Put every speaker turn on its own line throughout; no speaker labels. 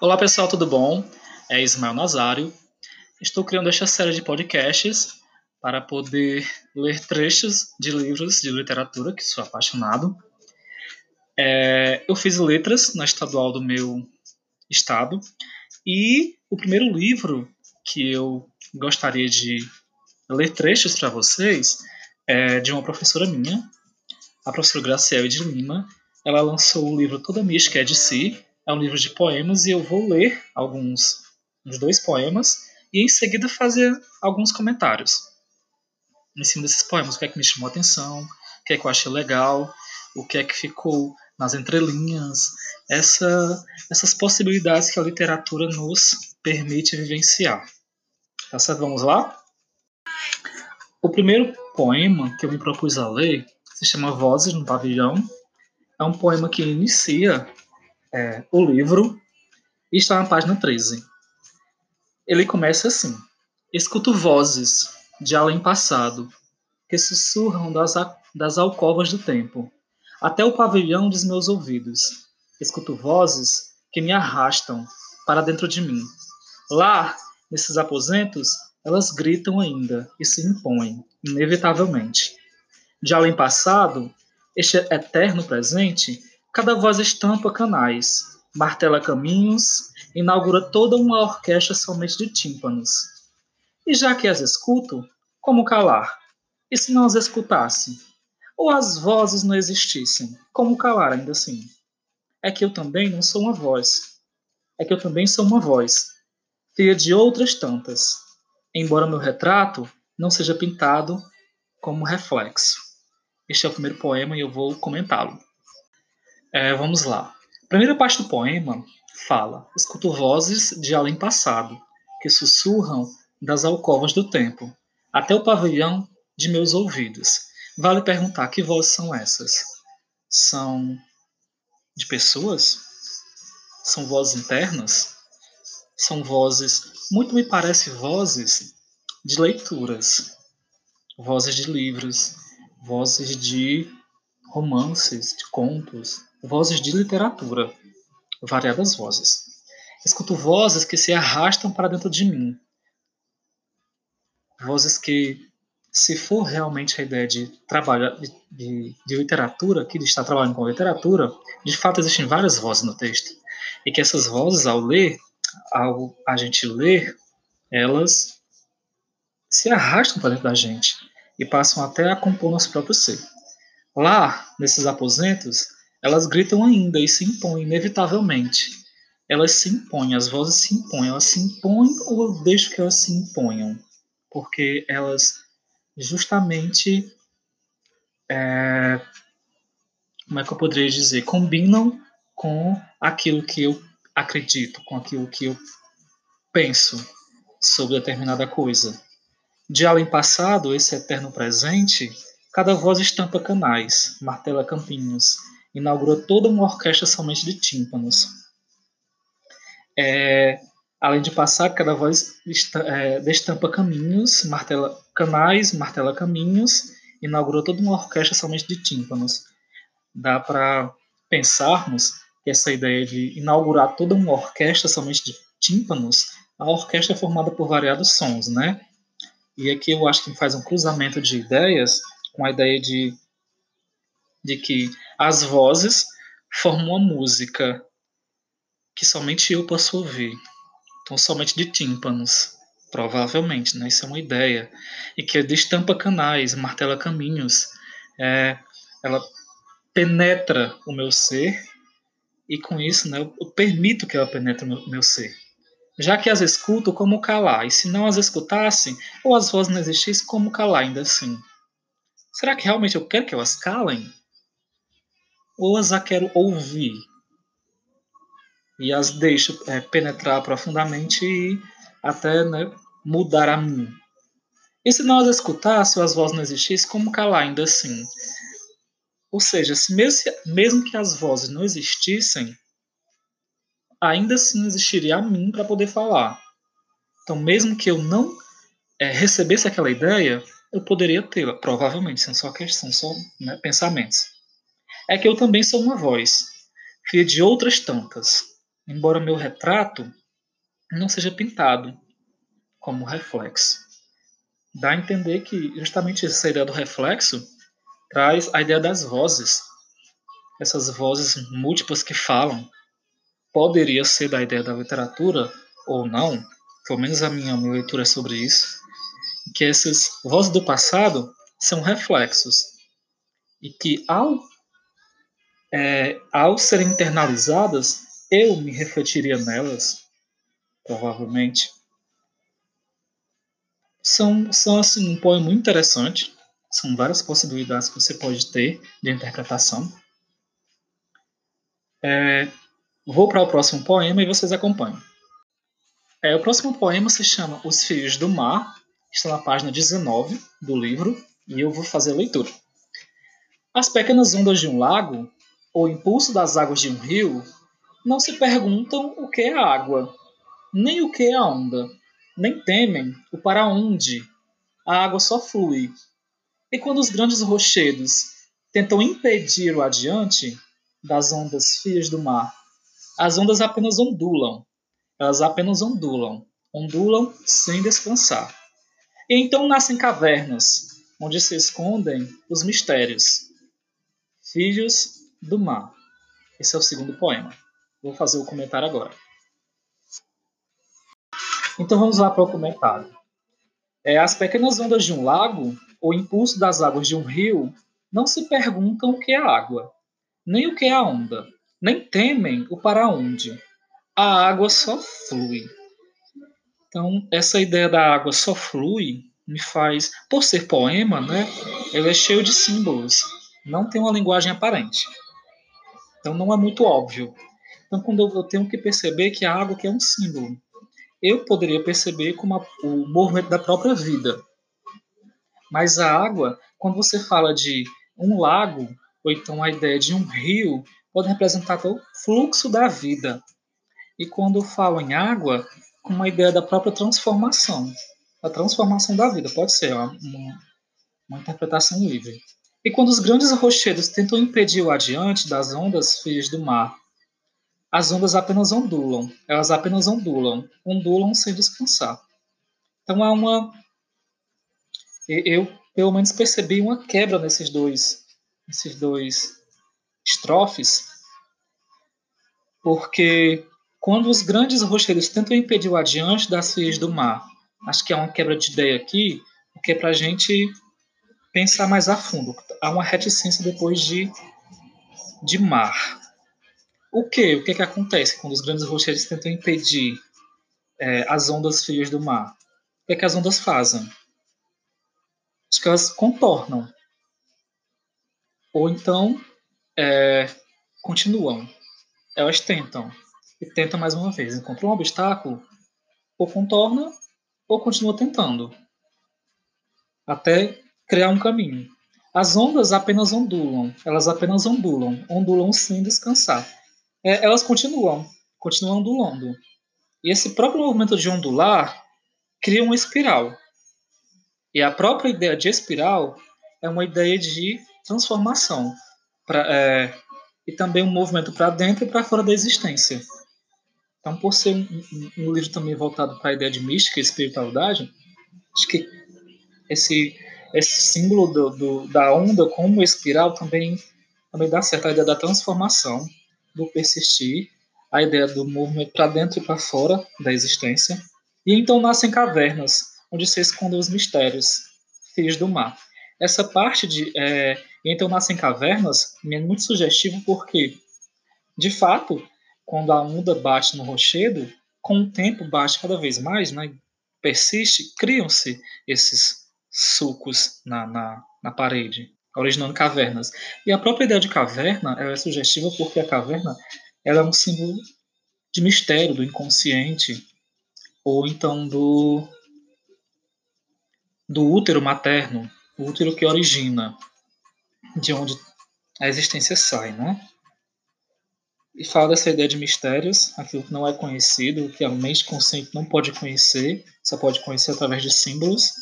Olá pessoal, tudo bom? É Ismael Nazário. Estou criando esta série de podcasts para poder ler trechos de livros de literatura, que sou apaixonado. É, eu fiz letras na estadual do meu estado e o primeiro livro que eu gostaria de ler trechos para vocês é de uma professora minha, a professora Graciela de Lima. Ela lançou o livro Toda Mística é de Si, é um livro de poemas e eu vou ler alguns, uns dois poemas e em seguida fazer alguns comentários em cima desses poemas, o que é que me chamou a atenção, o que é que eu achei legal, o que é que ficou nas entrelinhas, essa, essas possibilidades que a literatura nos permite vivenciar. Certo? Vamos lá? O primeiro poema que eu me propus a ler se chama Vozes no Pavilhão. É um poema que inicia é, o livro está na página 13. Ele começa assim: Escuto vozes de além passado que sussurram das, das alcovas do tempo, até o pavilhão dos meus ouvidos. Escuto vozes que me arrastam para dentro de mim. Lá, nesses aposentos, elas gritam ainda e se impõem, inevitavelmente. De além passado, este eterno presente Cada voz estampa canais, martela caminhos, inaugura toda uma orquestra somente de tímpanos. E já que as escuto, como calar? E se não as escutasse? Ou as vozes não existissem, como calar ainda assim? É que eu também não sou uma voz. É que eu também sou uma voz, filha de outras tantas, embora meu retrato não seja pintado como reflexo. Este é o primeiro poema e eu vou comentá-lo. É, vamos lá. A primeira parte do poema fala: Escuto vozes de além passado, que sussurram das alcovas do tempo, até o pavilhão de meus ouvidos. Vale perguntar que vozes são essas? São de pessoas? São vozes internas? São vozes, muito me parece vozes de leituras, vozes de livros, vozes de romances, de contos, vozes de literatura, variadas vozes. Escuto vozes que se arrastam para dentro de mim. Vozes que, se for realmente a ideia de trabalho de, de, de literatura, que está trabalhando com literatura, de fato existem várias vozes no texto. E que essas vozes, ao ler, ao a gente ler, elas se arrastam para dentro da gente e passam até a compor nosso próprio ser. Lá, nesses aposentos, elas gritam ainda e se impõem inevitavelmente. Elas se impõem, as vozes se impõem. Elas se impõem ou eu deixo que elas se imponham? Porque elas justamente. É, como é que eu poderia dizer? Combinam com aquilo que eu acredito, com aquilo que eu penso sobre determinada coisa. De além passado, esse eterno presente, cada voz estampa canais, martela campinhos, inaugurou toda uma orquestra somente de tímpanos. É, além de passar, cada voz é, destampa caminhos, martela canais, martela caminhos, inaugurou toda uma orquestra somente de tímpanos. Dá para pensarmos que essa ideia de inaugurar toda uma orquestra somente de tímpanos, a orquestra é formada por variados sons, né? E aqui eu acho que faz um cruzamento de ideias com a ideia de de que as vozes formam uma música que somente eu posso ouvir. Então, somente de tímpanos, provavelmente, né? Isso é uma ideia. E que destampa canais, martela caminhos. É, ela penetra o meu ser e com isso né, eu permito que ela penetre o meu, meu ser. Já que as escuto, como calar? E se não as escutassem, ou as vozes não existissem, como calar ainda assim? Será que realmente eu quero que elas calem? Ou as a quero ouvir e as deixo é, penetrar profundamente e até né, mudar a mim. E se não as escutasse ou as vozes não existissem, como calar ainda assim? Ou seja, se mesmo, mesmo que as vozes não existissem, ainda assim existiria a mim para poder falar. Então, mesmo que eu não é, recebesse aquela ideia, eu poderia tê-la, provavelmente, são só são só né, pensamentos é que eu também sou uma voz, filha de outras tantas, embora meu retrato não seja pintado como reflexo. Dá a entender que justamente essa ideia do reflexo traz a ideia das vozes, essas vozes múltiplas que falam. Poderia ser da ideia da literatura ou não, pelo menos a minha, minha leitura é sobre isso, que essas vozes do passado são reflexos e que ao, é, ao serem internalizadas, eu me refletiria nelas, provavelmente. São, são assim, um poema muito interessante, são várias possibilidades que você pode ter de interpretação. É, vou para o próximo poema e vocês acompanham. É, o próximo poema se chama Os Filhos do Mar, está na página 19 do livro, e eu vou fazer a leitura. As pequenas ondas de um lago, ou o impulso das águas de um rio, não se perguntam o que é a água, nem o que é a onda, nem temem o para onde. A água só flui. E quando os grandes rochedos tentam impedir o adiante das ondas fias do mar, as ondas apenas ondulam, elas apenas ondulam, ondulam sem descansar. E então nascem cavernas, onde se escondem os mistérios. Filhos do mar. Esse é o segundo poema. Vou fazer o comentário agora. Então vamos lá para o comentário. É, as pequenas ondas de um lago, ou impulso das águas de um rio, não se perguntam o que é água, nem o que é a onda, nem temem o para onde, a água só flui. Então, essa ideia da água só flui me faz, por ser poema, né, ele é cheio de símbolos, não tem uma linguagem aparente. Então, não é muito óbvio. Então, quando eu, tenho que perceber que a água que é um símbolo, eu poderia perceber como a, o movimento da própria vida. Mas a água, quando você fala de um lago, ou então a ideia de um rio, pode representar o fluxo da vida, e quando falo em água, com uma ideia da própria transformação. A transformação da vida, pode ser uma, uma interpretação livre. E quando os grandes rochedos tentam impedir o adiante das ondas filhas do mar, as ondas apenas ondulam, elas apenas ondulam, ondulam sem descansar. Então há uma. Eu, pelo menos, percebi uma quebra nesses dois, nesses dois estrofes, porque quando os grandes rocheiros tentam impedir o adiante das filhas do mar, acho que há uma quebra de ideia aqui, porque é para a gente pensar mais a fundo. Há uma reticência depois de, de mar. O que? O que, que acontece quando os grandes rocheiros tentam impedir é, as ondas frias do mar? O que, é que as ondas fazem? Acho que elas contornam. Ou então é, continuam. Elas tentam e tenta mais uma vez. Encontrou um obstáculo, ou contorna, ou continua tentando, até criar um caminho. As ondas apenas ondulam, elas apenas ondulam, ondulam sem descansar. É, elas continuam, continuam ondulando. E esse próprio movimento de ondular cria uma espiral. E a própria ideia de espiral é uma ideia de transformação. Pra, é, e também um movimento para dentro e para fora da existência. Então, por ser um, um, um livro também voltado para a ideia de mística e espiritualidade, acho que esse, esse símbolo do, do, da onda como espiral também, também dá certo a ideia da transformação, do persistir, a ideia do movimento para dentro e para fora da existência. E então nascem cavernas, onde se escondem os mistérios, filhos do mar. Essa parte de é, então nascem cavernas é muito sugestivo porque, de fato, quando a onda bate no rochedo, com o tempo bate cada vez mais, né? persiste, criam-se esses sulcos na, na, na, parede, originando cavernas. E a própria ideia de caverna é sugestiva porque a caverna ela é um símbolo de mistério, do inconsciente, ou então do, do útero materno, o útero que origina, de onde a existência sai, né? e fala dessa ideia de mistérios, aquilo que não é conhecido, que a mente consciente não pode conhecer, só pode conhecer através de símbolos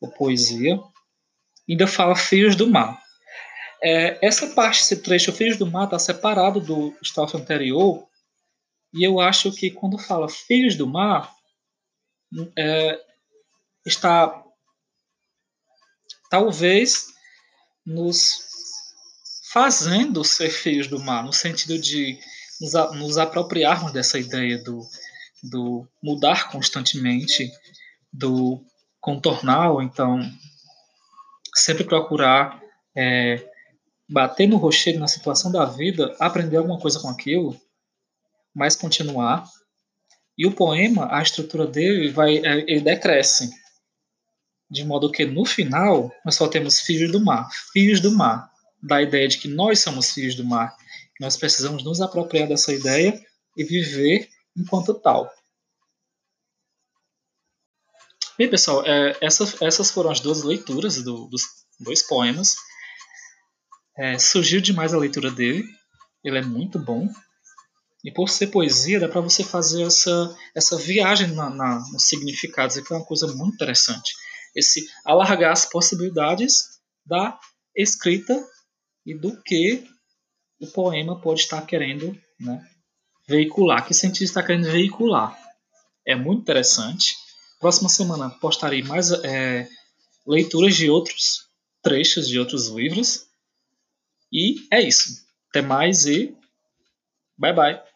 ou poesia. Ainda fala Filhos do Mar. É, essa parte, esse trecho, Filhos do Mar, está separado do estrofe anterior, E eu acho que quando fala Filhos do Mar, é, está talvez nos fazendo ser filhos do mar, no sentido de nos, nos apropriarmos dessa ideia do, do mudar constantemente, do contornar, ou então sempre procurar é, bater no rochedo na situação da vida, aprender alguma coisa com aquilo, mas continuar. E o poema, a estrutura dele vai, é, ele decresce, de modo que no final nós só temos filhos do mar, filhos do mar, da ideia de que nós somos filhos do mar. Nós precisamos nos apropriar dessa ideia e viver enquanto tal. Bem, pessoal, é, essa, essas foram as duas leituras do, dos dois poemas. É, surgiu demais a leitura dele, ele é muito bom. E por ser poesia, dá para você fazer essa, essa viagem na, na, nos significados, que é uma coisa muito interessante. Esse alargar as possibilidades da escrita e do que o poema pode estar querendo né, veicular, que sentido está querendo veicular. É muito interessante. Próxima semana postarei mais é, leituras de outros trechos de outros livros. E é isso. Até mais e bye bye.